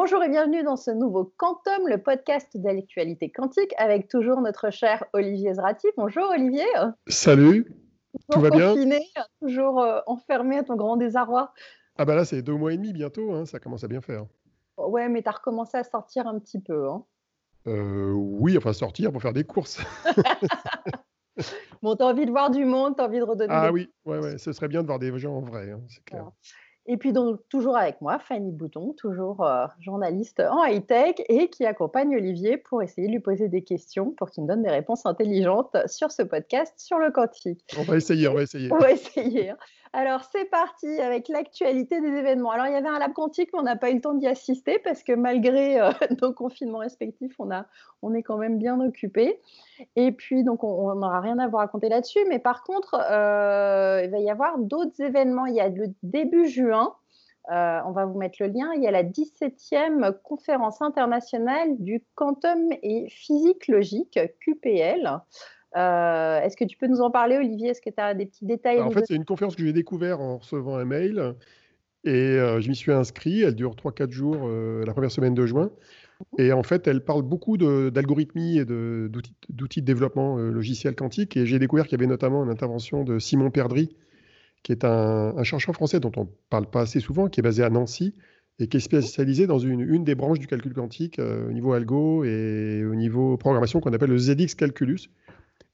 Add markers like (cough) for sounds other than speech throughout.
Bonjour et bienvenue dans ce nouveau Quantum, le podcast d'actualité quantique, avec toujours notre cher Olivier Zrati. Bonjour Olivier. Salut. Tout va bien Toujours euh, enfermé à ton grand désarroi. Ah bah là c'est deux mois et demi bientôt, hein, ça commence à bien faire. Ouais, mais tu as recommencé à sortir un petit peu. Hein. Euh, oui, enfin sortir pour faire des courses. (laughs) bon, tu as envie de voir du monde, tu as envie de redonner. Ah oui, ouais, ouais, ce serait bien de voir des gens en vrai, hein, c'est clair. Et puis donc toujours avec moi, Fanny Bouton, toujours euh, journaliste en high-tech et qui accompagne Olivier pour essayer de lui poser des questions pour qu'il me donne des réponses intelligentes sur ce podcast sur le quantique. On va essayer, on va essayer. (laughs) On va essayer. Alors, c'est parti avec l'actualité des événements. Alors, il y avait un lab quantique, mais on n'a pas eu le temps d'y assister parce que malgré euh, (laughs) nos confinements respectifs, on, est quand même bien occupés. Et puis, donc, on n'aura rien à vous raconter là-dessus. Mais par contre, euh, il va y avoir d'autres événements. Il y a le début juin. Euh, on va vous mettre le lien. Il y a la 17e conférence internationale du quantum et physique logique, QPL. Euh, est-ce que tu peux nous en parler, Olivier? Est-ce que tu as des petits détails En fait, c'est une conférence que j'ai découvert en recevant un mail et euh, je m'y suis inscrit. Elle dure 3-4 jours euh, la première semaine de juin. Mhm. Et en fait, elle parle beaucoup d'algorithmie et d'outils de, développement logiciel quantique. Et j'ai découvert qu'il y avait notamment une intervention de Simon Perdry, qui est un, chercheur français dont on ne parle pas assez souvent, qui est basé à Nancy et qui est spécialisé dans une, une des branches du calcul quantique au niveau algo et au niveau programmation qu'on appelle le ZX Calculus.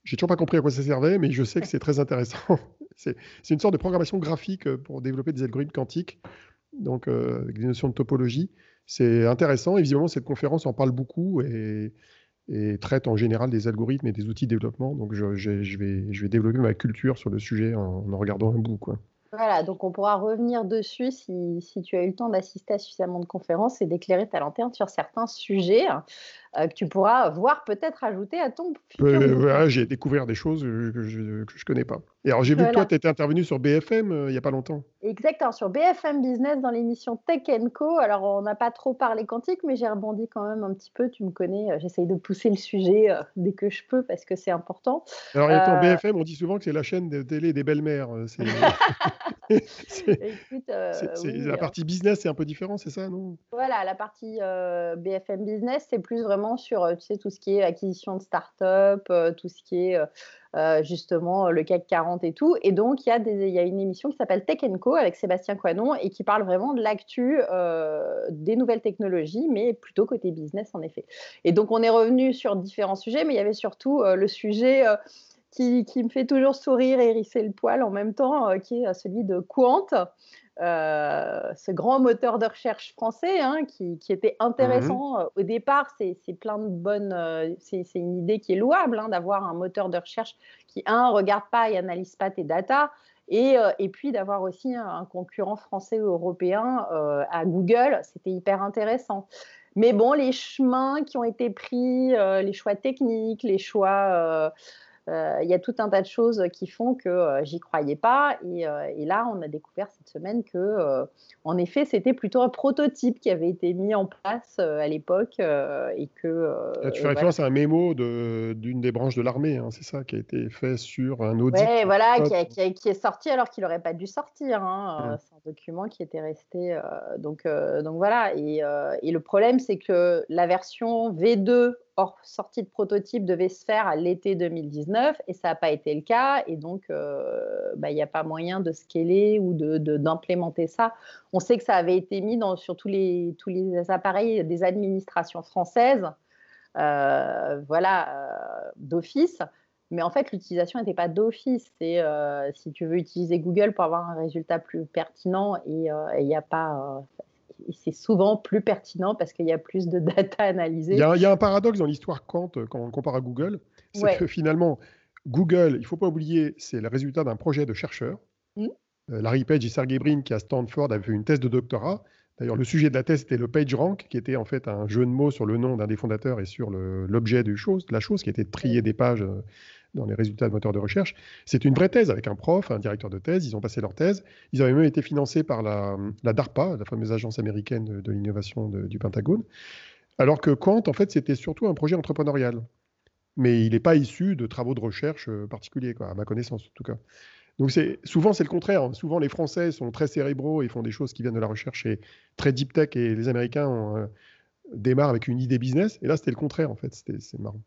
J'ai toujours pas compris à quoi ça servait, mais je sais que c'est très intéressant. (laughs) c'est une sorte de programmation graphique euh, pour développer des algorithmes quantiques, donc euh, avec des notions de topologie. C'est intéressant. Évidemment, cette conférence en parle beaucoup et, traite en général des algorithmes et des outils de développement. Donc, je, vais développer ma culture sur le sujet en, en regardant un bout. Quoi. Voilà, donc on pourra revenir dessus si, si tu as eu le temps d'assister à suffisamment de conférences et d'éclairer ta lanterne sur certains sujets. Euh, que tu pourras voir peut-être ajouter à ton futur. j'ai découvert des choses que je ne connais pas. Et alors, j'ai vu que toi, tu étais intervenu sur BFM euh, il n'y a pas longtemps. Exactement, sur BFM Business dans l'émission Tech Co. Alors, on n'a pas trop parlé quantique, mais j'ai rebondi quand même un petit peu. Tu me connais, euh, j'essaye de pousser le sujet dès que je peux parce que c'est important. Alors, étant BFM, on dit souvent que c'est la chaîne de télé des belles-mères. la hein. partie business, c'est un peu différent, c'est ça, non? Voilà, la partie BFM Business, c'est plus vraiment sur euh, tu sais, tout ce qui est acquisition de start-up, euh, tout ce qui est euh, justement le CAC 40 et tout. Et donc, il y, a y a une émission qui s'appelle Tech Co avec Sébastien Coinon et qui parle vraiment de l'actu des nouvelles technologies, mais plutôt côté business en effet. Et donc, on est revenu sur différents sujets, mais il y avait surtout le sujet. Qui, qui, me fait toujours sourire et hérisser le poil en même temps, qui est celui de Quant, euh, ce grand moteur de recherche français hein, qui, était intéressant. Mmh Au départ, c'est plein de bonnes. Euh, c'est une idée qui est louable hein, d'avoir un moteur de recherche qui, un, regarde pas et analyse pas tes datas. Et, euh, et puis d'avoir aussi un, concurrent français ou européen à Google, c'était hyper intéressant. Mais bon, les chemins qui ont été pris, les choix techniques, les choix euh, il y a tout un tas de choses qui font que euh, j'y croyais pas. Euh, et, là, on a découvert cette semaine que, en effet, c'était plutôt un prototype qui avait été mis en place à l'époque et que. tu fais référence à un mémo d'une des branches de l'armée, hein, c'est ça, qui a été fait sur un audit. Oui, voilà, qui, est sorti alors qu'il n'aurait pas dû sortir. Hein, c'est un document qui était resté. donc, donc voilà. Et, et le problème, c'est que la version V2 hors sortie de prototype devait se faire à l'été 2019 et ça n'a pas été le cas. Et donc, euh, bah, il n'y a pas moyen de scaler ou d'implémenter de, ça. On sait que ça avait été mis sur tous les, tous les appareils des administrations françaises, euh, voilà, euh, d'office. Mais en fait, l'utilisation n'était pas d'office. C'est si tu veux utiliser Google pour avoir un résultat plus pertinent et il n'y a pas c'est souvent plus pertinent parce qu'il y a plus de (laughs) data analysée. Il y, a, un paradoxe dans l'histoire Quant euh, quand on compare à Google, c'est que finalement, Google, il ne faut pas oublier, c'est le résultat d'un projet de chercheurs. Mmh. Euh, Larry Page et Sergey Brin, qui à Stanford avaient fait une thèse de doctorat. D'ailleurs, le sujet de la thèse était le PageRank, qui était en fait un jeu de mots sur le nom d'un des fondateurs et sur l'objet de la chose, qui était de trier des pages euh, dans les résultats de moteurs de recherche. C'est une vraie thèse avec un prof, un directeur de thèse. Ils ont passé leur thèse. Ils avaient même été financés par la, DARPA, la fameuse agence américaine de, l'innovation du Pentagone. Alors que Quant, en fait, c'était surtout un projet entrepreneurial. Mais il n'est pas issu de travaux de recherche euh, particuliers, à ma connaissance en tout cas. Donc souvent c'est le contraire. Souvent les Français sont très cérébraux et font des choses qui viennent de la recherche et très deep tech et les Américains ont, démarrent avec une idée business. Et là c'était le contraire en fait. C'est marrant.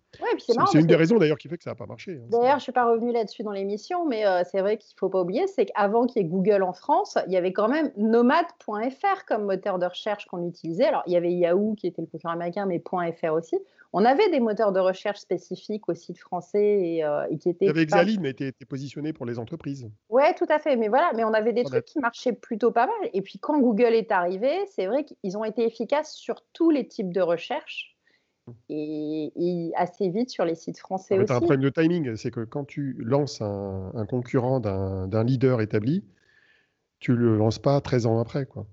c'est une des raisons d'ailleurs qui fait que ça n'a pas marché. Hein. D'ailleurs je suis pas revenu là-dessus dans l'émission, mais euh, c'est vrai qu'il faut pas oublier, c'est qu'avant qu'il y ait Google en France, il y avait quand même nomad.fr comme moteur de recherche qu'on utilisait. Alors il y avait Yahoo qui était le concurrent américain, mais .fr aussi. On avait des moteurs de recherche spécifiques au site français et, euh, qui étaient. Il y avait Exaline, mais était, était positionné pour les entreprises. Oui, tout à fait. Mais voilà, mais on avait des trucs qui marchaient plutôt pas mal. Et puis quand Google est arrivé, c'est vrai qu'ils ont été efficaces sur tous les types de recherche. Et, assez vite sur les sites français aussi. un problème de timing, c'est que quand tu lances un, concurrent d'un leader établi, tu le lances pas 13 ans après. Quoi.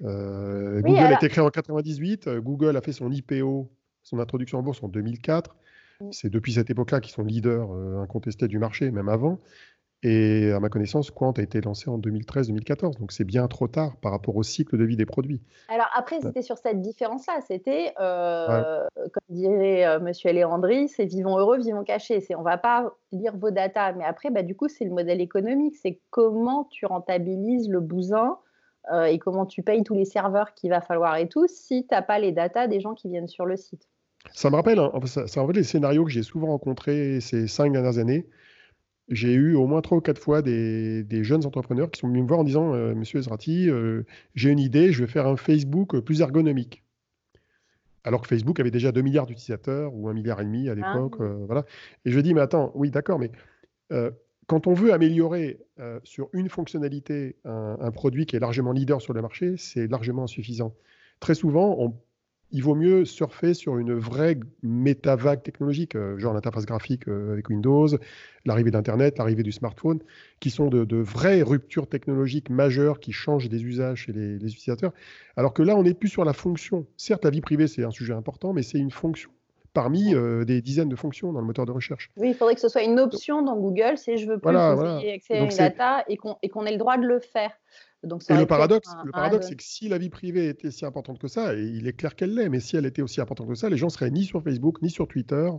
Euh, Google a été créé en 98, euh, Google a fait son IPO son introduction en bourse en 2004. Mm. C'est depuis cette époque-là qu'ils sont leaders euh, incontestés du marché, même avant. Et à ma connaissance, Quant a été lancé en 2013-2014. Donc c'est bien trop tard par rapport au cycle de vie des produits. Alors après, c'était sur cette différence-là. C'était, euh, comme dirait euh, Monsieur Léandri, c'est vivons heureux, vivons cachés. C'est, on va pas lire vos datas. Mais après, bah, du coup, c'est le modèle économique. C'est comment tu rentabilises le bousin et comment tu payes tous les serveurs qu'il va falloir et tout si tu n'as pas les datas des gens qui viennent sur le site. Ça me rappelle, hein, ça, ça, les scénarios que j'ai souvent rencontrés ces cinq dernières années. J'ai eu au moins trois ou quatre fois des, jeunes entrepreneurs qui sont venus me voir en disant euh, Monsieur Ezrati, euh, j'ai une idée, je vais faire un Facebook plus ergonomique. Alors que Facebook avait déjà 2 milliards d'utilisateurs ou 1 milliard et demi à ah l'époque. Euh, voilà. Et je dit Mais attends, oui, d'accord, mais quand on veut améliorer sur une fonctionnalité un, un, produit qui est largement leader sur le marché, c'est largement insuffisant. Très souvent, on il vaut mieux surfer sur une vraie méta-vague technologique, euh, genre l'interface graphique euh, avec Windows, l'arrivée d'Internet, l'arrivée du smartphone, qui sont de, vraies ruptures technologiques majeures qui changent des usages chez les, utilisateurs. Alors que là, on n'est plus sur la fonction. Certes, la vie privée, c'est un sujet important, mais c'est une fonction parmi euh, des dizaines de fonctions dans le moteur de recherche. Oui, il faudrait que ce soit une option dans Google si je veux plus voilà, accès à une data et qu'on ait le droit de le faire et le paradoxe, le paradoxe, c'est que si la vie privée était si importante que ça, et il est clair qu'elle l'est, mais si elle était aussi importante que ça, les gens seraient ni sur Facebook, ni sur Twitter,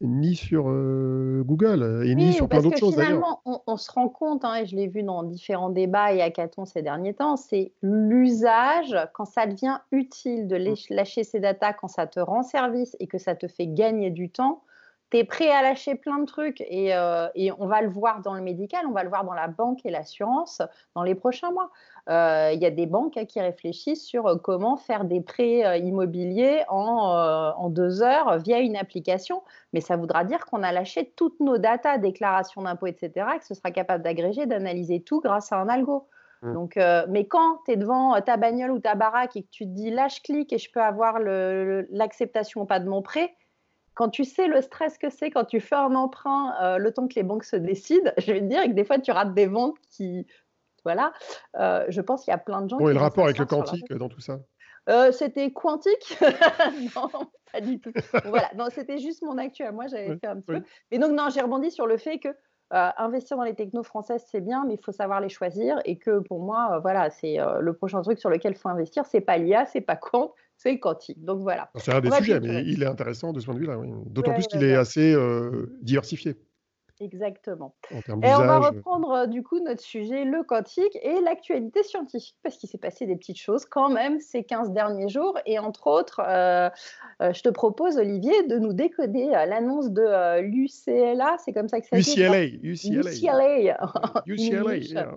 ni sur euh, Google, et ni sur plein d'autres choses Finalement, on, se rend compte, hein, et je l'ai vu dans différents débats et hackathons ces derniers temps, c'est l'usage, quand ça devient utile de mmh. lâcher ces datas, quand ça te rend service et que ça te fait gagner du temps, tu es prêt à lâcher plein de trucs euh, et, on va le voir dans le médical, on va le voir dans la banque et l'assurance dans les prochains mois. Euh, il y a des banques hein, qui réfléchissent sur euh, comment faire des prêts immobiliers en, deux heures via une application, mais ça voudra dire qu'on a lâché toutes nos datas, déclarations d'impôts, etc., et que ce sera capable d'agréger, d'analyser tout grâce à un algo. Mmh. Donc, mais quand tu es devant ta bagnole ou ta baraque et que tu te dis là je clique et je peux avoir l'acceptation ou pas de mon prêt, quand tu sais le stress que c'est quand tu fais un emprunt, euh, le temps que les banques se décident, (laughs) je vais te dire que des fois tu rates des ventes qui. Voilà. Euh, je pense qu'il y a plein de gens. Bon, et le rapport avec le quantique dans tout ça euh, C'était quantique? (laughs) Non, pas du tout. voilà, non, c'était juste mon actu à moi, j'avais fait un petit peu. Et donc, non, j'ai rebondi sur le fait que investir dans les technos françaises, c'est bien, mais il faut savoir les choisir. Et que pour moi, voilà, c'est le prochain truc sur lequel il faut investir. C'est pas l'IA, c'est pas quant, c'est le quantique. Donc voilà. C'est un des sujets, mais il est intéressant de ce point de vue-là. D'autant plus qu'il est assez diversifié. Exactement. Et on va reprendre euh, du coup notre sujet, le quantique et l'actualité scientifique, parce qu'il s'est passé des petites choses quand même ces 15 derniers jours. Et entre autres, euh, euh, je te propose, Olivier, de nous décoder l'annonce de l'UCLA, c'est comme ça que ça UCLA, UCLA. UCLA.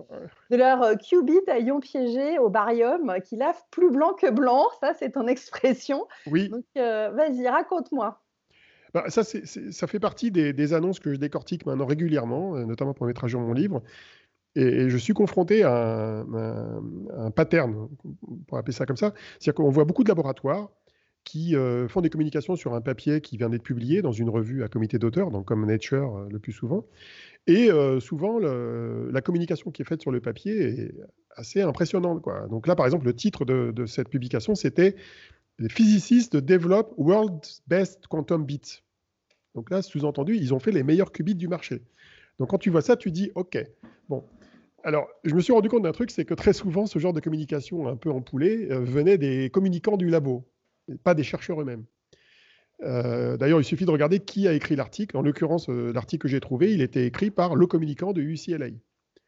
De leur qubit à ion piégé au barium qui lave plus blanc que blanc. Ça, c'est ton (laughs) expression. Oui. Donc, vas-y, raconte-moi. Bah, ça, fait partie des, annonces que je décortique maintenant régulièrement, euh, notamment pour mettre à jour mon livre. Et, je suis confronté à un, pattern, pour appeler ça comme ça. C'est-à-dire qu'on voit beaucoup de laboratoires qui euh, font des communications sur un papier qui vient d'être publié dans une revue à comité d'auteur, donc comme Nature euh, le plus souvent. Et souvent, la communication qui est faite sur le papier est assez impressionnante. Donc là, par exemple, le titre de cette publication, c'était les physicists développent World's Best Quantum Bits. Donc là, sous-entendu, ils ont fait les meilleurs qubits du marché. Donc quand tu vois ça, tu dis OK. Bon. Alors, je me suis rendu compte d'un truc, c'est que très souvent, ce genre de communication un peu empoulée euh, venait des communicants du labo, pas des chercheurs eux-mêmes. Euh, d'ailleurs, il suffit de regarder qui a écrit l'article. En l'occurrence, euh, l'article que j'ai trouvé, il était écrit par le communicant de UCLA.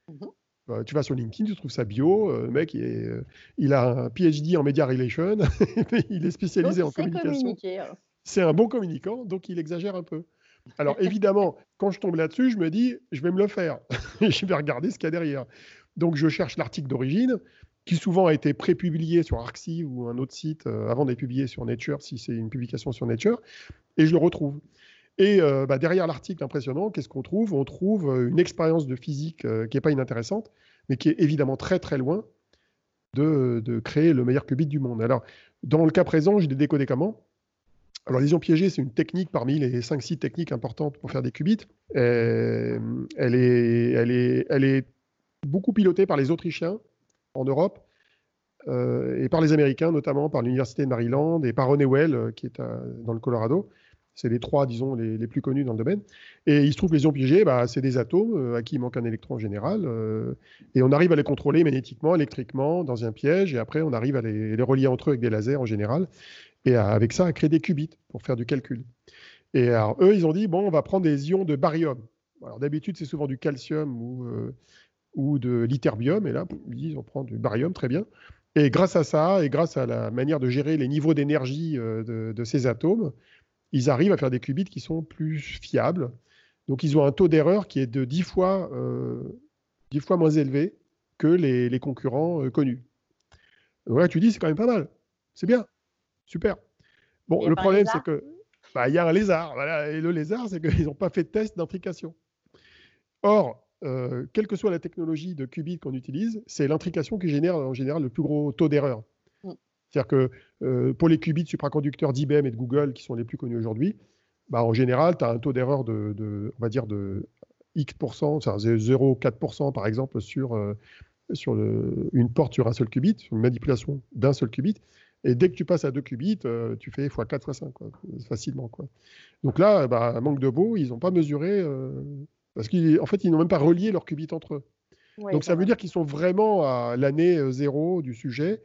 Bah, tu vas sur LinkedIn, tu trouves sa bio. le mec, il, a un PhD en media relation, (laughs) il est spécialisé en communication. C'est un bon communicant, donc il exagère un peu. Alors (laughs) évidemment, quand je tombe là-dessus, je me dis, je vais me le faire. (laughs) je vais regarder ce qu'il y a derrière. Donc je cherche l'article d'origine, qui souvent a été prépublié sur Arxi ou un autre site avant d'être publié sur Nature, si c'est une publication sur Nature, et je le retrouve. Et euh, bah, derrière l'article impressionnant, qu'est-ce qu'on trouve? On trouve euh, une expérience de physique euh, qui n'est pas inintéressante, mais qui est évidemment très très loin de, créer le meilleur qubit du monde. Alors, dans le cas présent, je l'ai décodé comment? Alors, les ions piégés, c'est une technique parmi les 5-6 techniques importantes pour faire des qubits. elle, est, beaucoup pilotée par les Autrichiens en Europe et par les Américains, notamment par l'Université de Maryland et par Honeywell, qui est dans le Colorado. C'est les trois, disons, les, plus connus dans le domaine. Et il se trouve que les ions piégés, bah, c'est des atomes euh, à qui il manque un électron en général. Euh, et on arrive à les contrôler magnétiquement, électriquement, dans un piège. Et après, on arrive à les, relier entre eux avec des lasers en général. Et avec ça, à créer des qubits pour faire du calcul. Et alors, eux, ils ont dit, bon, on va prendre des ions de barium. Alors d'habitude, c'est souvent du calcium ou, euh, de l'iterbium. Et là, ils on prend du barium, très bien. Et grâce à ça, et grâce à la manière de gérer les niveaux d'énergie de, ces atomes, ils arrivent à faire des qubits qui sont plus fiables. Donc, ils ont un taux d'erreur qui est de 10 fois, euh, fois moins élevé que les, concurrents euh, connus. Donc tu dis, c'est quand même pas mal. C'est bien. Super. Bon, le problème, c'est que bah, y a un lézard. Voilà, et le lézard, c'est qu'ils n'ont pas fait de test d'intrication. Or, euh, quelle que soit la technologie de qubit qu'on utilise, c'est l'intrication qui génère en général le plus gros taux d'erreur. C'est-à-dire que euh, pour les qubits supraconducteurs d'IBM et de Google, qui sont les plus connus aujourd'hui, bah, en général, tu as un taux d'erreur de, on va dire, de X%, 0,4% par exemple, sur, euh, sur une porte sur un seul qubit, une manipulation d'un seul qubit. Et dès que tu passes à deux qubits, euh, tu fais x4, x5, facilement. Quoi. Donc là, bah, manque de beau, ils n'ont pas mesuré, parce qu'en fait, ils n'ont même pas relié leurs qubits entre eux. Donc ça veut dire qu'ils sont vraiment à l'année zéro du sujet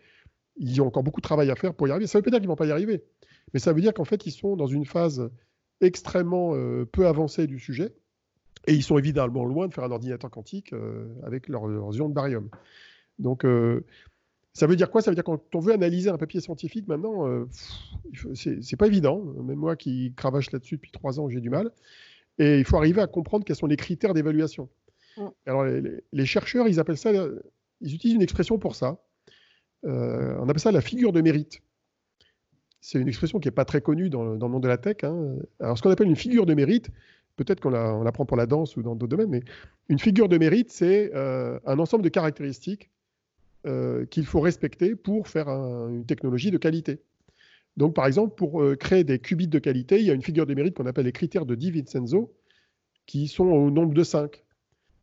ils ont encore beaucoup de travail à faire pour y arriver. Ça ne veut pas dire qu'ils ne vont pas y arriver, mais ça veut dire qu'en fait, ils sont dans une phase extrêmement euh, peu avancée du sujet, et ils sont évidemment loin de faire un ordinateur quantique euh, avec leurs ions de barium. Donc, euh, ça veut dire quoi? Ça veut dire quand on veut analyser un papier scientifique maintenant, c'est pas évident. Même moi qui cravache là-dessus depuis trois ans, j'ai du mal. Et il faut arriver à comprendre quels sont les critères d'évaluation. Mm. Alors, les, les, chercheurs, ils appellent ça, ils utilisent une expression pour ça. Euh, on appelle ça la figure de mérite. C'est une expression qui n'est pas très connue dans, le monde de la tech. Hein. Alors, ce qu'on appelle une figure de mérite, peut-être qu'on la, prend pour la danse ou dans d'autres domaines, mais une figure de mérite, c'est euh, un ensemble de caractéristiques euh, qu'il faut respecter pour faire une technologie de qualité. Donc, par exemple, pour créer des qubits de qualité, il y a une figure de mérite qu'on appelle les critères de Di Vincenzo, qui sont au nombre de 5.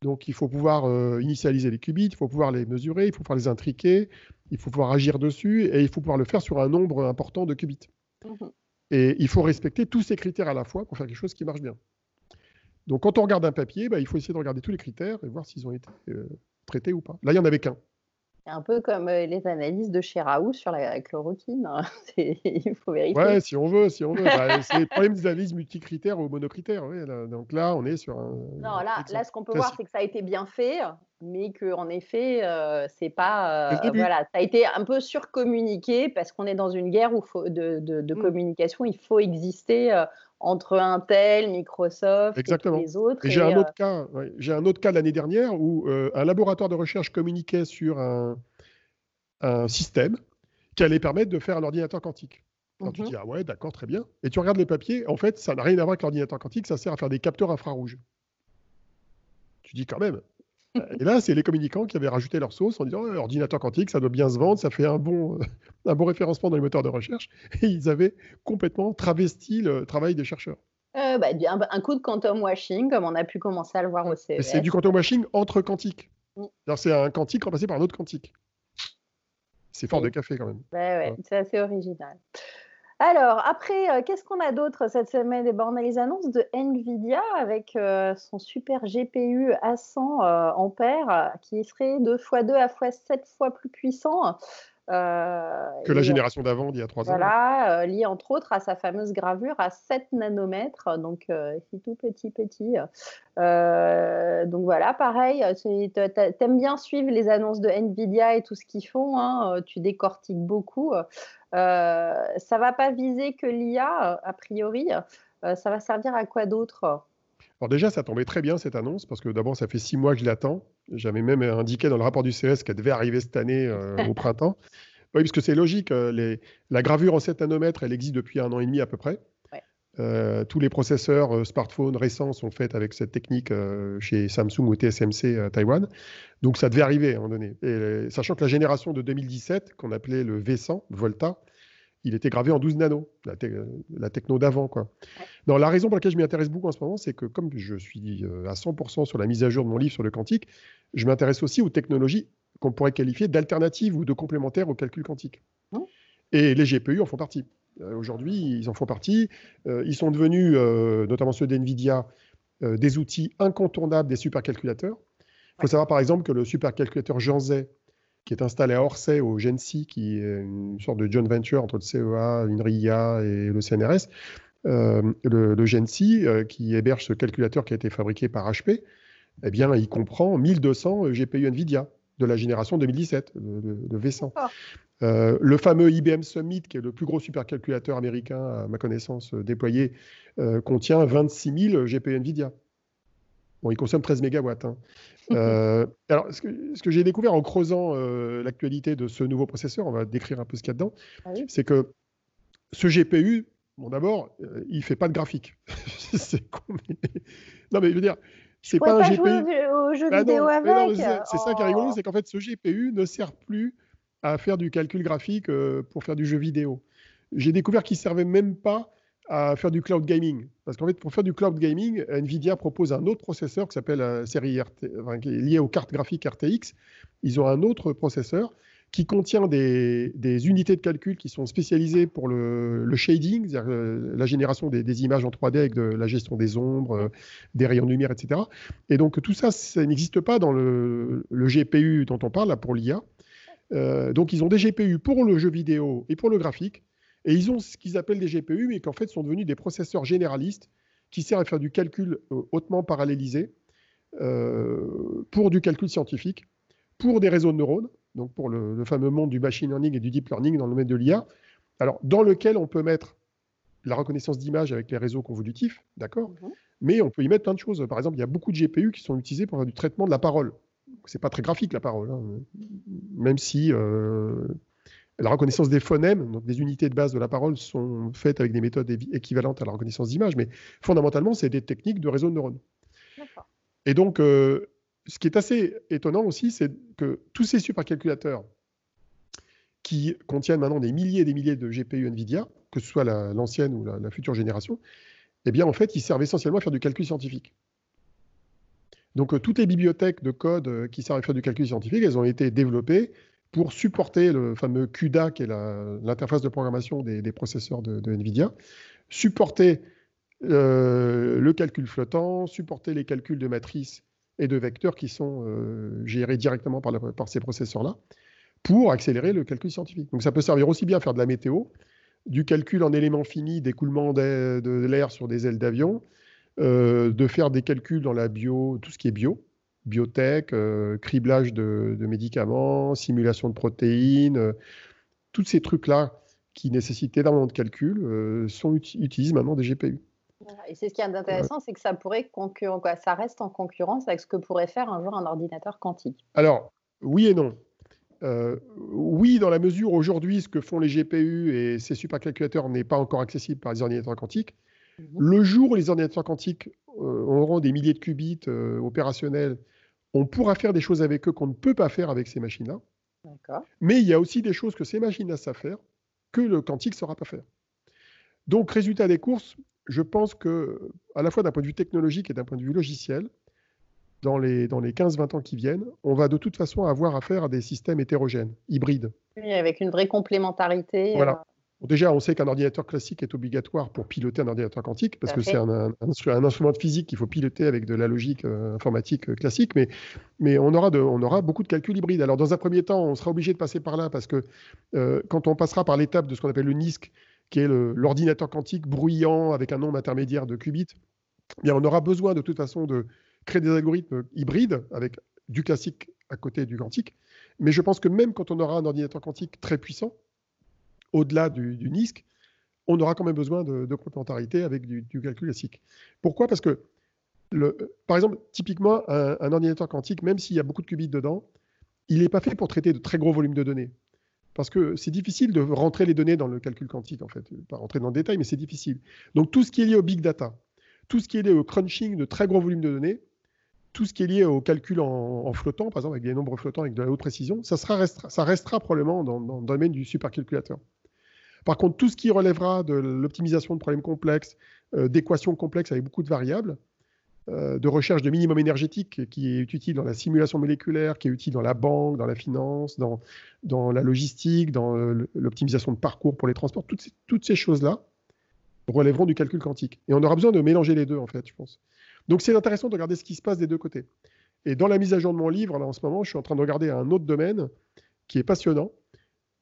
Donc, il faut pouvoir initialiser les qubits, il faut pouvoir les mesurer, il faut pouvoir les intriquer, il faut pouvoir agir dessus et il faut pouvoir le faire sur un nombre important de qubits. Mhm. Et il faut respecter tous ces critères à la fois pour faire quelque chose qui marche bien. Donc quand on regarde un papier, bah, il faut essayer de regarder tous les critères et voir s'ils ont été euh, traités ou pas. Là, il n'y en avait qu'un. Un peu comme euh, les analyses de chez Raoult sur la chloroquine. Hein. (laughs) il faut vérifier. Ouais, si on veut, si on veut. Bah, c'est le problème des analyses multicritères ou monocritères. Donc là, on est sur un. Non, là, là ce qu'on peut voir, c'est que ça a été bien fait, mais qu'en effet, euh, c'est pas. Euh, voilà, ça a été un peu surcommuniqué parce qu'on est dans une guerre où de, de, mmh. communication. Il faut exister entre Intel, Microsoft et les autres. j'ai un, autre cas, j'ai un autre cas l'année dernière où euh, un laboratoire de recherche communiquait sur un, système qui allait permettre de faire un ordinateur quantique. Tu mhm. dis, ah ouais, d'accord, très bien. Et tu regardes les papiers, en fait, ça n'a rien à voir avec l'ordinateur quantique, ça sert à faire des capteurs infrarouges. Tu dis quand même, et là, c'est les communicants qui avaient rajouté leur sauce en disant oh, ordinateur quantique, ça doit bien se vendre, ça fait un bon, (laughs) un bon référencement dans les moteurs de recherche. Et ils avaient complètement travesti le travail des chercheurs. Euh, bah, un, coup de quantum washing, comme on a pu commencer à le voir au CES. C'est du quantum washing entre quantiques. Mm. C'est un quantique remplacé par un autre quantique. C'est fort de café quand même. ouais. c'est assez original. Alors, après, euh, qu'est-ce qu'on a d'autre cette semaine? Eh ben, On a les annonces de Nvidia avec euh, son super GPU à 100 euh, ampères qui serait 2 x 2 à fois 7 fois plus puissant. que la génération d'avant, d'il y a trois ans. Voilà, lié entre autres à sa fameuse gravure à 7 nanomètres, donc c'est tout petit, petit. donc voilà, pareil, tu aimes bien suivre les annonces de Nvidia et tout ce qu'ils font, hein, tu décortiques beaucoup. Ça va pas viser que l'IA, a priori. ça va servir à quoi d'autre? Alors déjà, ça tombait très bien cette annonce parce que d'abord, ça fait six mois que je l'attends. J'avais même indiqué dans le rapport du CS qu'elle devait arriver cette année euh, au (laughs) printemps. Oui, parce que c'est logique. Euh, la gravure en 7 nanomètres, elle existe depuis un an et demi à peu près. Euh, tous les processeurs smartphones récents sont faits avec cette technique chez Samsung ou TSMC à Taïwan. Donc ça devait arriver à un moment donné. Et, sachant que la génération de 2017, qu'on appelait le V100, Volta, il était gravé en 12 nanos, la, techno d'avant. Quoi. la raison pour laquelle je m'y intéresse beaucoup en ce moment, c'est que comme je suis euh, à 100% sur la mise à jour de mon livre sur le quantique, je m'intéresse aussi aux technologies qu'on pourrait qualifier d'alternatives ou de complémentaires au calcul quantique. Mmh. Et les GPU en font partie. Euh, aujourd'hui, ils en font partie. Euh, ils sont devenus, notamment ceux d'NVIDIA, des outils incontournables des supercalculateurs. Il faut savoir par exemple que le supercalculateur Jean Zay, qui est installé à Orsay au GENSI, qui est une sorte de joint venture entre le CEA, l'INRIA et le CNRS. Euh, le, le GENSI, euh, qui héberge ce calculateur qui a été fabriqué par HP, eh bien, il comprend 1200 GPU NVIDIA de la génération 2017, de, V100. Euh, le fameux IBM Summit, qui est le plus gros supercalculateur américain, à ma connaissance, déployé, contient 26 000 GPU NVIDIA. Bon, il consomme 13 mégawatts. Hein. (laughs) Euh, alors, ce que, j'ai découvert en creusant euh, l'actualité de ce nouveau processeur, on va décrire un peu ce qu'il y a dedans, ah c'est que ce GPU, bon, d'abord, euh, il ne fait pas de graphique. (laughs) c'est Non, mais je veux dire, c'est pas un GPU. Au jeu bah vidéo avec. C'est ça qui est rigolo, oh. c'est qu'en fait, ce GPU ne sert plus à faire du calcul graphique pour faire du jeu vidéo. J'ai découvert qu'il ne servait même pas à faire du cloud gaming. Parce qu'en fait, pour faire du cloud gaming, Nvidia propose un autre processeur qui s'appelle la série RT, qui est lié aux cartes graphiques RTX. Ils ont un autre processeur qui contient des, unités de calcul qui sont spécialisées pour le, shading, c'est-à-dire euh, la génération des, images en 3D avec la gestion des ombres, euh, des rayons de lumière, etc. Et donc tout ça, ça n'existe pas dans le, GPU dont on parle, là, pour l'IA. Euh, donc ils ont des GPU pour le jeu vidéo et pour le graphique. Et ils ont ce qu'ils appellent des GPU, mais qu'en fait sont devenus des processeurs généralistes qui servent à faire du calcul euh, hautement parallélisé euh, pour du calcul scientifique, pour des réseaux de neurones, donc pour le, fameux monde du machine learning et du deep learning dans le domaine de l'IA, alors dans lequel on peut mettre la reconnaissance d'image avec les réseaux convolutifs, d'accord? Mhm. Mais on peut y mettre plein de choses. Par exemple, il y a beaucoup de GPU qui sont utilisés pour faire du traitement de la parole. C'est pas très graphique la parole, hein. même si euh, la reconnaissance des phonèmes, donc des unités de base de la parole, sont faites avec des méthodes équivalentes à la reconnaissance d'image, mais fondamentalement, c'est des techniques de réseau de neurones. Et donc, euh, ce qui est assez étonnant aussi, c'est que tous ces supercalculateurs qui contiennent maintenant des milliers et des milliers de GPU NVIDIA, que ce soit l'ancienne ou la, future génération, eh bien, en fait, ils servent essentiellement à faire du calcul scientifique. Donc, euh, toutes les bibliothèques de code euh, qui servent à faire du calcul scientifique, elles ont été développées pour supporter le fameux CUDA, qui est l'interface de programmation des, processeurs de, NVIDIA, supporter euh, le calcul flottant, supporter les calculs de matrices et de vecteurs qui sont gérés directement par, ces processeurs-là, pour accélérer le calcul scientifique. Donc ça peut servir aussi bien à faire de la météo, du calcul en éléments finis d'écoulement de, l'air sur des ailes d'avion, de faire des calculs dans la bio, tout ce qui est bio, biotech, euh, criblage de, médicaments, simulation de protéines, euh, tous ces trucs-là qui nécessitent énormément de calculs euh, sont utilisent maintenant des GPU. Et c'est ce qui est intéressant, c'est que ça pourrait quoi, ça reste en concurrence avec ce que pourrait faire un jour un ordinateur quantique. Alors, oui et non. oui, dans la mesure où aujourd'hui, ce que font les GPU et ces supercalculateurs n'est pas encore accessible par les ordinateurs quantiques. Mhm. Le jour où les ordinateurs quantiques auront des milliers de qubits opérationnels on pourra faire des choses avec eux qu'on ne peut pas faire avec ces machines-là. Mais il y a aussi des choses que ces machines-là savent faire que le quantique ne saura pas faire. Donc, résultat des courses, je pense que, à la fois d'un point de vue technologique et d'un point de vue logiciel, dans les, dans les 15-20 ans qui viennent, on va de toute façon avoir affaire à des systèmes hétérogènes, hybrides. Oui, avec une vraie complémentarité. Voilà. Déjà, on sait qu'un ordinateur classique est obligatoire pour piloter un ordinateur quantique, parce que c'est un, instrument de physique qu'il faut piloter avec de la logique euh, informatique euh, classique, mais, mais on, aura de, on aura beaucoup de calculs hybrides. Alors, dans un premier temps, on sera obligé de passer par là, parce que euh, quand on passera par l'étape de ce qu'on appelle le NISC, qui est l'ordinateur quantique bruyant avec un nombre intermédiaire de qubits, eh bien, on aura besoin de toute façon de créer des algorithmes hybrides avec du classique à côté du quantique. Mais je pense que même quand on aura un ordinateur quantique très puissant, au-delà du, NISC, on aura quand même besoin de, complémentarité avec du, calcul classique. Pourquoi? Parce que, par exemple, typiquement, un, ordinateur quantique, même s'il y a beaucoup de qubits dedans, il n'est pas fait pour traiter de très gros volumes de données. Parce que c'est difficile de rentrer les données dans le calcul quantique, en fait. Pas rentrer dans le détail, mais c'est difficile. Donc, tout ce qui est lié au big data, tout ce qui est lié au crunching de très gros volumes de données, tout ce qui est lié au calcul en, flottant, par exemple avec des nombres flottants avec de la haute précision, ça, restera probablement dans, le domaine du supercalculateur. Par contre, tout ce qui relèvera de l'optimisation de problèmes complexes, euh, d'équations complexes avec beaucoup de variables, euh, de recherche de minimum énergétique qui est utile dans la simulation moléculaire, qui est utile dans la banque, dans la finance, dans, la logistique, dans euh, l'optimisation de parcours pour les transports, toutes ces, choses-là relèveront du calcul quantique. Et on aura besoin de mélanger les deux, en fait, je pense. Donc c'est intéressant de regarder ce qui se passe des deux côtés. Et dans la mise à jour de mon livre, en ce moment, je suis en train de regarder un autre domaine qui est passionnant,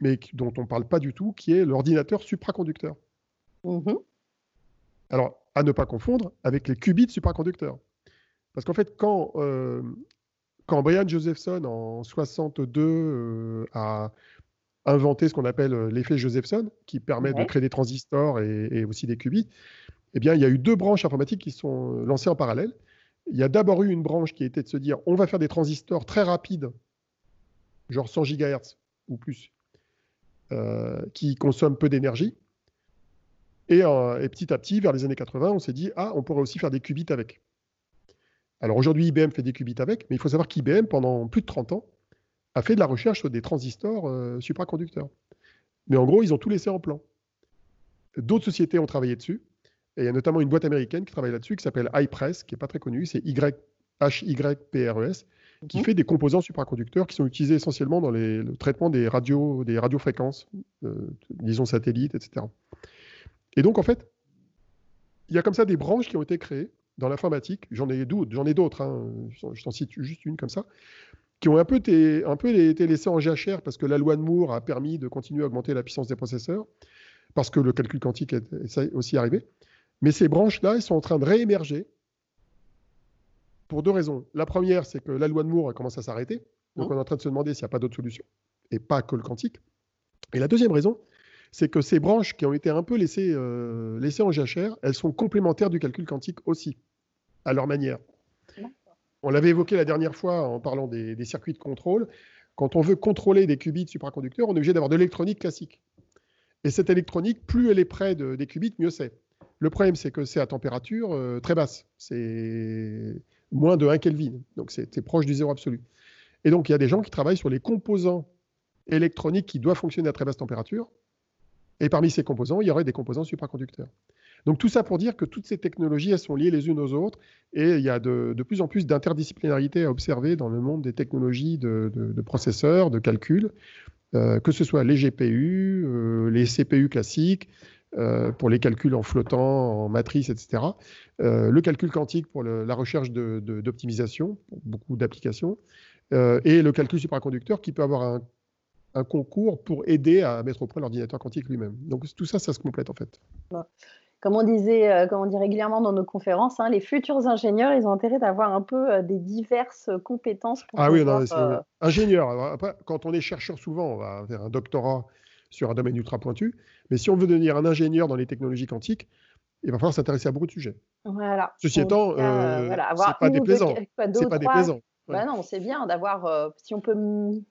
mais dont on ne parle pas du tout, qui est l'ordinateur supraconducteur. Mm-hmm. Alors, à ne pas confondre avec les qubits supraconducteurs. Parce qu'en fait, quand, euh, quand Brian Josephson, en 62, euh, a inventé ce qu'on appelle euh, l'effet Josephson, qui permet de créer des transistors et, aussi des qubits, eh bien, il y a eu deux branches informatiques qui sont lancées en parallèle. Il y a d'abord eu une branche qui était de se dire on va faire des transistors très rapides, genre 100 GHz ou plus, qui consomment peu d'énergie. Euh, et, petit à petit, vers les années 80, on s'est dit, ah, on pourrait aussi faire des qubits avec. Alors aujourd'hui, IBM fait des qubits avec, mais il faut savoir qu'IBM, pendant plus de 30 ans, a fait de la recherche sur des transistors euh, supraconducteurs. Mais en gros, ils ont tout laissé en plan. D'autres sociétés ont travaillé dessus. Et il y a notamment une boîte américaine qui travaille là-dessus, qui s'appelle iPress, qui n'est pas très connue, c'est HYPRES, qui mhm. fait des composants supraconducteurs qui sont utilisés essentiellement dans les, le traitement des, radios, des radiofréquences, euh, disons satellites, etc. Et donc, en fait, il y a comme ça des branches qui ont été créées dans l'informatique. J'en ai d'autres, j'en ai d'autres. Hein, je t'en cite juste une comme ça, qui ont un peu, été, un peu été laissées en jachère parce que la loi de Moore a permis de continuer à augmenter la puissance des processeurs, parce que le calcul quantique est aussi arrivé. Mais ces branches-là, elles sont en train de réémerger pour deux raisons. La première, c'est que la loi de Moore commence à s'arrêter. Donc, mmh. on est en train de se demander s'il n'y a pas d'autres solutions, et pas que le quantique. Et la deuxième raison, c'est que ces branches qui ont été un peu laissées, euh, laissées en jachère, elles sont complémentaires du calcul quantique aussi, à leur manière. On l'avait évoqué la dernière fois en parlant des, circuits de contrôle. Quand on veut contrôler des qubits supraconducteurs, on est obligé d'avoir de l'électronique classique. Et cette électronique, plus elle est près des qubits, mieux c'est. Le problème, c'est que c'est à température euh, très basse. C'est moins de 1 Kelvin. Donc c'est proche du zéro absolu. Et donc il y a des gens qui travaillent sur les composants électroniques qui doivent fonctionner à très basse température. Et parmi ces composants, il y aurait des composants supraconducteurs. Donc tout ça pour dire que toutes ces technologies, elles sont liées les unes aux autres et il y a de, plus en plus d'interdisciplinarité à observer dans le monde des technologies de, processeurs, de calcul, euh, que ce soit les GPU, euh, les CPU classiques, euh, pour les calculs en flottant, en matrice, etc. Euh, le calcul quantique pour la recherche d'optimisation, pour beaucoup d'applications, euh, et le calcul supraconducteur qui peut avoir un, concours pour aider à mettre au point l'ordinateur quantique lui-même. Donc tout ça, ça se complète en fait. Comme on disait, comme on dit régulièrement dans nos conférences, hein, les futurs ingénieurs, ils ont intérêt d'avoir un peu des diverses compétences. Pour ah oui, non, ingénieur. quand on est chercheur, souvent, on va faire un doctorat sur un domaine ultra pointu. Mais si on veut devenir un ingénieur dans les technologies quantiques, il va falloir s'intéresser à beaucoup de sujets. Voilà. Ceci étant, euh, voilà, c'est pas déplaisant. C'est pas déplaisant. Bah non, c'est bien d'avoir, euh, si on peut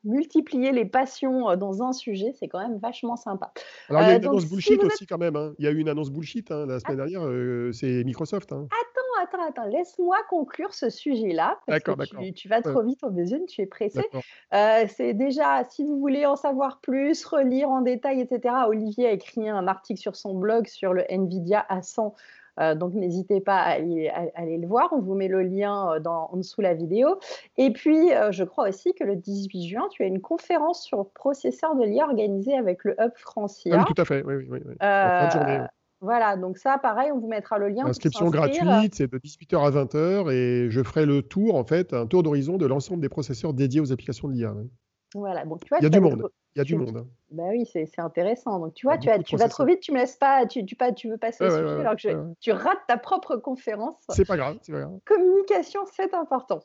multiplier les passions euh, dans un sujet, c'est quand même vachement sympa. Alors, il y a une annonce bullshit aussi quand même. Hein. Il y a eu une annonce bullshit hein, la semaine ah. dernière, c'est Microsoft. Hein attends, attends, laisse-moi conclure ce sujet-là. D'accord, d'accord. Tu, vas trop vite en besogne, tu es pressé. Euh, c'est déjà, si vous voulez en savoir plus, relire en détail, etc., Olivier a écrit un article sur son blog sur le NVIDIA A100 donc n'hésitez pas à aller, le voir. On vous met le lien dans, en dessous la vidéo. Et puis, je crois aussi que le 18 juin, tu as une conférence sur processeur de l'IA organisée avec le Hub Francia. Ah oui, tout à fait. Oui, oui, oui. de journée. Voilà, donc ça, pareil, on vous mettra le lien. Inscription gratuite, c'est de 18h à 20h et je ferai le tour, en fait, un tour d'horizon de l'ensemble des processeurs dédiés aux applications de l'IA. Voilà, bon, tu vois, il y a du monde. Il y a du monde. Bah oui, c'est intéressant. Donc tu vois, tu, tu vas trop vite, tu me laisses pas, tu, tu, pas, tu veux passer ouais, sujet alors que tu rates ta propre conférence. C'est pas grave, c'est pas grave. Communication, c'est important.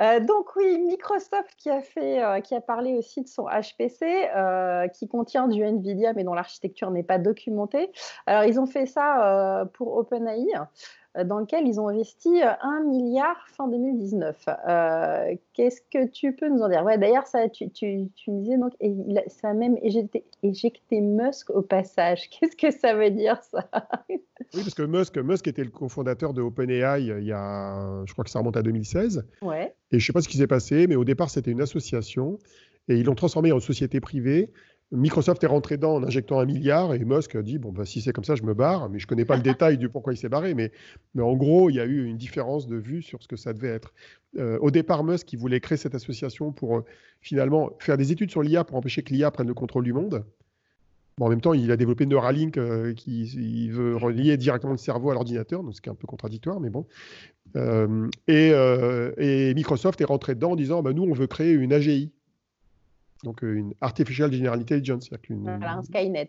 Euh, donc oui, Microsoft qui a fait, euh, qui a parlé aussi de son HPC, euh, qui contient du Nvidia, mais dont l'architecture n'est pas documentée. Alors ils ont fait ça pour OpenAI dans lequel ils ont investi 1 milliard fin 2019. Qu'est-ce que tu peux nous en dire? Ouais, D'ailleurs, ça, tu, tu, tu, me disais, donc, et il ça a même éjecté, éjecté, Musk au passage. (laughs) Qu'est-ce que ça veut dire, ça? Oui, parce que Musk, Musk était le cofondateur de OpenAI il y a, je crois que ça remonte à 2016. Ouais. Et je ne sais pas ce qui s'est passé, mais au départ, c'était une association. Et ils l'ont transformé en société privée. Microsoft est rentré dedans en injectant un milliard et Musk a dit bon bah, si c'est comme ça je me barre mais je connais pas le (laughs) détail du pourquoi il s'est barré mais, mais en gros il y a eu une différence de vue sur ce que ça devait être. Euh, au départ Musk il voulait créer cette association pour euh, finalement faire des études sur l'IA pour empêcher que l'IA prenne le contrôle du monde. Bon, en même temps il a développé Neuralink euh, qui veut relier directement le cerveau à l'ordinateur donc ce qui est un peu contradictoire mais bon. Et, et, Microsoft est rentré dedans en disant bah, nous on veut créer une AGI donc euh, une Artificial General Intelligence. Voilà, un Skynet.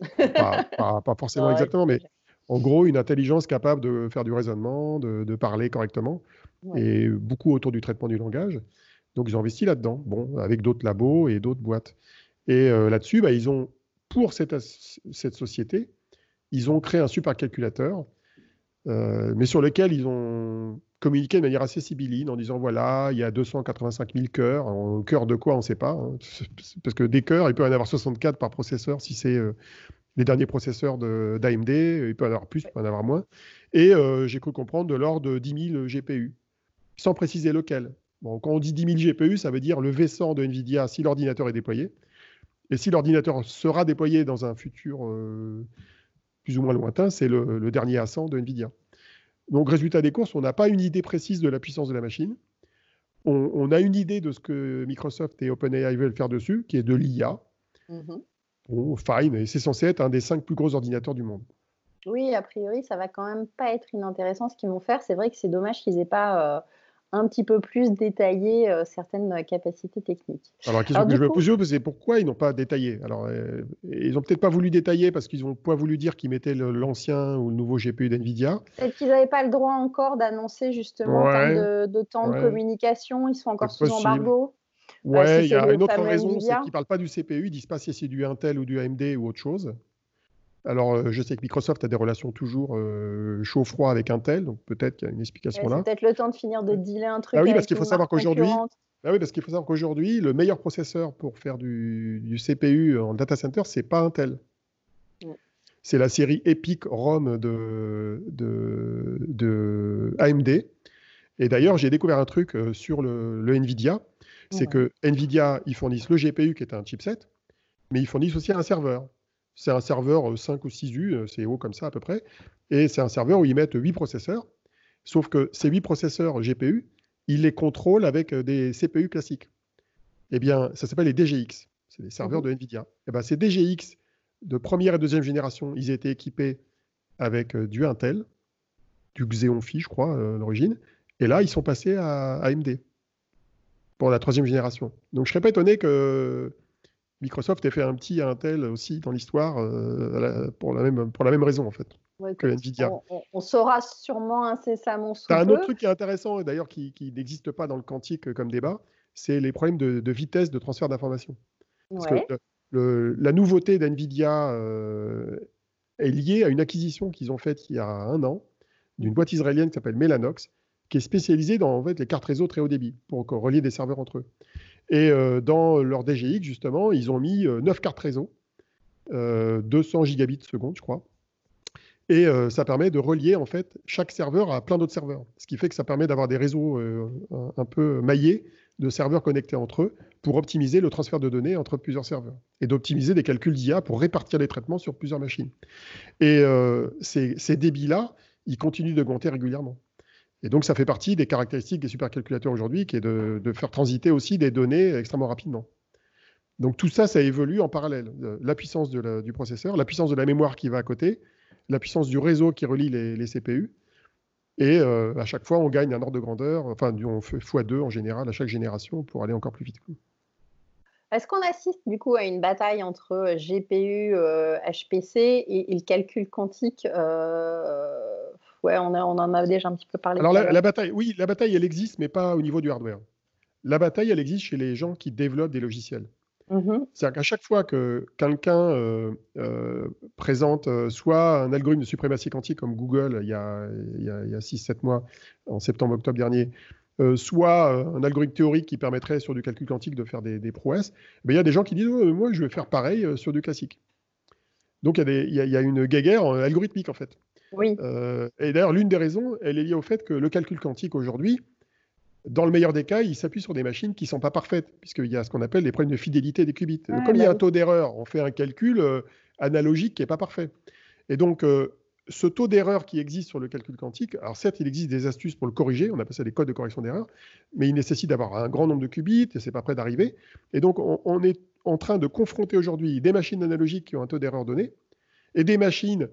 (laughs) Pas, forcément exactement, mais en gros, une intelligence capable de faire du raisonnement, de, parler correctement, et beaucoup autour du traitement du langage. Donc, ils ont investi là-dedans, bon, avec d'autres labos et d'autres boîtes. Et euh, là-dessus, bah, ils ont, pour cette, cette société, ils ont créé un supercalculateur, euh, mais sur lequel ils ont communiquer de manière assez sibylline en disant voilà, il y a 285 000 cœurs. Cœur de quoi, on ne sait pas. Hein. Parce que des cœurs, il peut y en avoir 64 par processeur si c'est euh, les derniers processeurs d'AMD. Il peut y en avoir plus, il peut y en avoir moins. Et euh, j'ai cru comprendre de l'ordre de 10 000 GPU, sans préciser lequel. Bon, quand on dit 10 000 GPU, ça veut dire le V100 de NVIDIA si l'ordinateur est déployé. Et si l'ordinateur sera déployé dans un futur plus ou moins lointain, c'est le, le dernier A100 de NVIDIA. Donc, résultat des courses, on n'a pas une idée précise de la puissance de la machine. On, a une idée de ce que Microsoft et OpenAI veulent faire dessus, qui est de l'IA. Mm-hmm. Bon, fine, et c'est censé être un des cinq plus gros ordinateurs du monde. Oui, a priori, ça va quand même pas être inintéressant ce qu'ils vont faire. C'est vrai que c'est dommage qu'ils aient pas euh, un petit peu plus détailler euh, certaines capacités techniques. Alors, la question que je me pose, c'est pourquoi ils n'ont pas détaillé? Alors, euh, ils n'ont peut-être pas voulu détailler parce qu'ils n'ont pas voulu dire qu'ils mettaient l'ancien ou le nouveau GPU d'NVIDIA. Peut-être qu'ils n'avaient pas le droit encore d'annoncer justement en termes de, temps de communication. Ils sont encore sous embargo. Ouais, il y a une autre raison, c'est qu'ils ne parlent pas du CPU, ils ne disent pas si c'est du Intel ou du AMD ou autre chose. Alors, euh, je sais que Microsoft a des relations toujours euh, chaud-froid avec Intel, donc peut-être qu'il y a une explication là. C'est peut-être le temps de finir de dealer un truc. Ah oui, parce qu'il faut savoir qu'aujourd'hui, ah oui, parce qu'il faut savoir qu'aujourd'hui, le meilleur processeur pour faire du, CPU en data center, c'est pas Intel. C'est la série Epic ROM de, de, AMD. Et d'ailleurs, j'ai découvert un truc euh, sur le, Nvidia, c'est que Nvidia, ils fournissent le GPU qui est un chipset, mais ils fournissent aussi un serveur. C'est un serveur 5 euh, ou 6 U, euh, c'est haut comme ça à peu près. Et c'est un serveur où ils mettent 8 processeurs. Sauf que ces 8 processeurs GPU, ils les contrôlent avec euh, des CPU classiques. Eh bien, ça s'appelle les DGX. C'est des serveurs mmh de NVIDIA. Eh bien, ces DGX de première et deuxième génération, ils étaient équipés avec du Intel, du Xeon Phi, je crois, à l'origine. Et là, ils sont passés à AMD pour la troisième génération. Donc, je ne serais pas étonné que Microsoft a fait un petit Intel aussi dans l'histoire euh, pour, la même, pour la même raison en fait que Nvidia. On, saura sûrement incessamment sous Un autre truc qui est intéressant et d'ailleurs qui, n'existe pas dans le quantique comme débat, c'est les problèmes de, vitesse de transfert d'information. Parce que la nouveauté d'Nvidia euh, est liée à une acquisition qu'ils ont faite il y a un an d'une boîte israélienne qui s'appelle Mellanox, qui est spécialisée dans en fait, les cartes réseau très haut débit pour relier des serveurs entre eux. Et euh, dans leur DGX, justement, ils ont mis 9 euh, cartes réseau, 200 euh, gigabits seconde, je crois. Et ça permet de relier en fait chaque serveur à plein d'autres serveurs. Ce qui fait que ça permet d'avoir des réseaux un, peu maillés de serveurs connectés entre eux pour optimiser le transfert de données entre plusieurs serveurs et d'optimiser des calculs d'IA pour répartir les traitements sur plusieurs machines. Et ces, ces débits-là, il continue d'augmenter régulièrement. Et donc, ça fait partie des caractéristiques des supercalculateurs aujourd'hui, qui est de, faire transiter aussi des données extrêmement rapidement. Donc, tout ça, ça évolue en parallèle. Euh, la puissance du processeur, la puissance de la mémoire qui va à côté, la puissance du réseau qui relie les, CPU. Et euh, à chaque fois, on gagne un ordre de grandeur, enfin, on fait x2 en général à chaque génération pour aller encore plus vite. Est-ce qu'on assiste du coup à une bataille entre euh, GPU, HPC et, le calcul quantique ouais, on, en a déjà un petit peu parlé. Alors la, bataille, oui, la bataille, elle existe, mais pas au niveau du hardware. La bataille, elle existe chez les gens qui développent des logiciels. Mmh C'est-à-dire qu'à chaque fois que quelqu'un euh, euh, présente euh, soit un algorithme de suprématie quantique comme Google il y a, il y a, 6-7 mois, en septembre-octobre dernier, soit un algorithme théorique qui permettrait sur du calcul quantique de faire des, prouesses, ben, il y a des gens qui disent Moi, je vais faire pareil sur du classique. Donc il y, il y, a une guéguerre algorithmique en fait. Oui. Euh, et d'ailleurs, l'une des raisons, elle est liée au fait que le calcul quantique aujourd'hui, dans le meilleur des cas, il s'appuie sur des machines qui ne sont pas parfaites, puisqu'il y a ce qu'on appelle les problèmes de fidélité des qubits. Comme il y a bah un taux d'erreur, on fait un calcul euh, analogique qui n'est pas parfait. Et donc, euh, ce taux d'erreur qui existe sur le calcul quantique, alors certes, il existe des astuces pour le corriger, on appelle ça des codes de correction d'erreur, mais il nécessite d'avoir un grand nombre de qubits et c'est pas prêt d'arriver. Et donc, on, est en train de confronter aujourd'hui des machines analogiques qui ont un taux d'erreur donné et des machines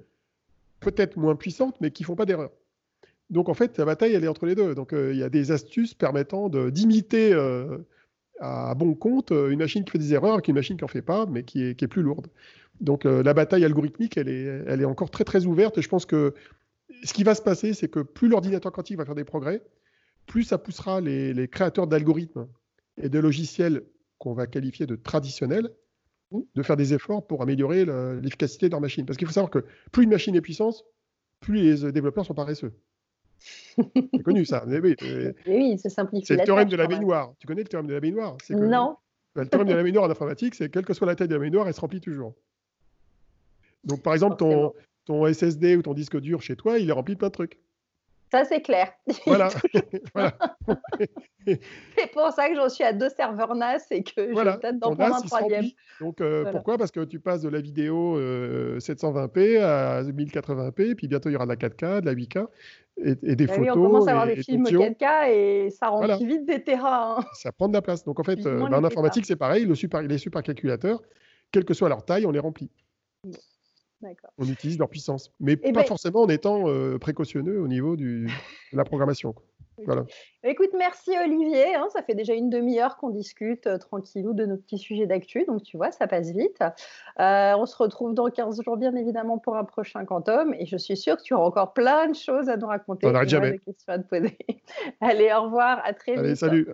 peut-être moins puissantes, mais qui font pas d'erreur. Donc en fait, la bataille, elle est entre les deux. Donc euh, il y a des astuces permettant d'imiter euh, à bon compte euh, une machine qui fait des erreurs avec une machine qui n'en fait pas, mais qui est, qui est, plus lourde. Donc la bataille algorithmique, elle est, elle est encore très très ouverte. Et je pense que ce qui va se passer, c'est que plus l'ordinateur quantique va faire des progrès, plus ça poussera les, les créateurs d'algorithmes et de logiciels qu'on va qualifier de traditionnels de faire des efforts pour améliorer l'efficacité de leur machine. Parce qu'il faut savoir que plus une machine est puissante, plus les euh, développeurs sont paresseux. (laughs) C'est connu ça. oui, (laughs) oui c'est simplifié. C'est le théorème de la baignoire. Tu connais le théorème de la baignoire? Non. Bah, le théorème de la (laughs) baignoire en informatique, c'est quelle que soit la taille de la baignoire, elle se remplit toujours. Donc par exemple, ton, ton SSD ou ton disque dur chez toi, il est rempli de plein de trucs. Ça, c'est clair. (laughs) Voilà. (laughs) (laughs) c'est pour ça que j'en suis à deux serveurs NAS et que je vais peut-être d'en prendre un troisième. Donc, euh, pourquoi? Parce que tu passes de la vidéo 720p euh, à 1080p, puis bientôt il y aura de la 4K, de la 8K et, des photos. Oui, on commence à avoir des films 4K et ça remplit vite des terrains. Hein. Ça prend de la place. Donc, en fait, euh, bah, en informatique, c'est pareil. Le super, les supercalculateurs, quelle que soit leur taille, on les remplit. On utilise leur puissance, mais eh pas ben forcément en étant euh, précautionneux au niveau du, de la programmation. Voilà. Écoute, merci Olivier. Hein, ça fait déjà une demi-heure qu'on discute euh, tranquillou de nos petits sujets d'actu. Donc, tu vois, ça passe vite. Euh, on se retrouve dans 15 jours, bien évidemment, pour un prochain Quantum. Et je suis sûre que tu auras encore plein de choses à nous raconter. On n'arrête jamais. questions à te poser. (laughs) Allez, au revoir. À très Allez, vite. Salut.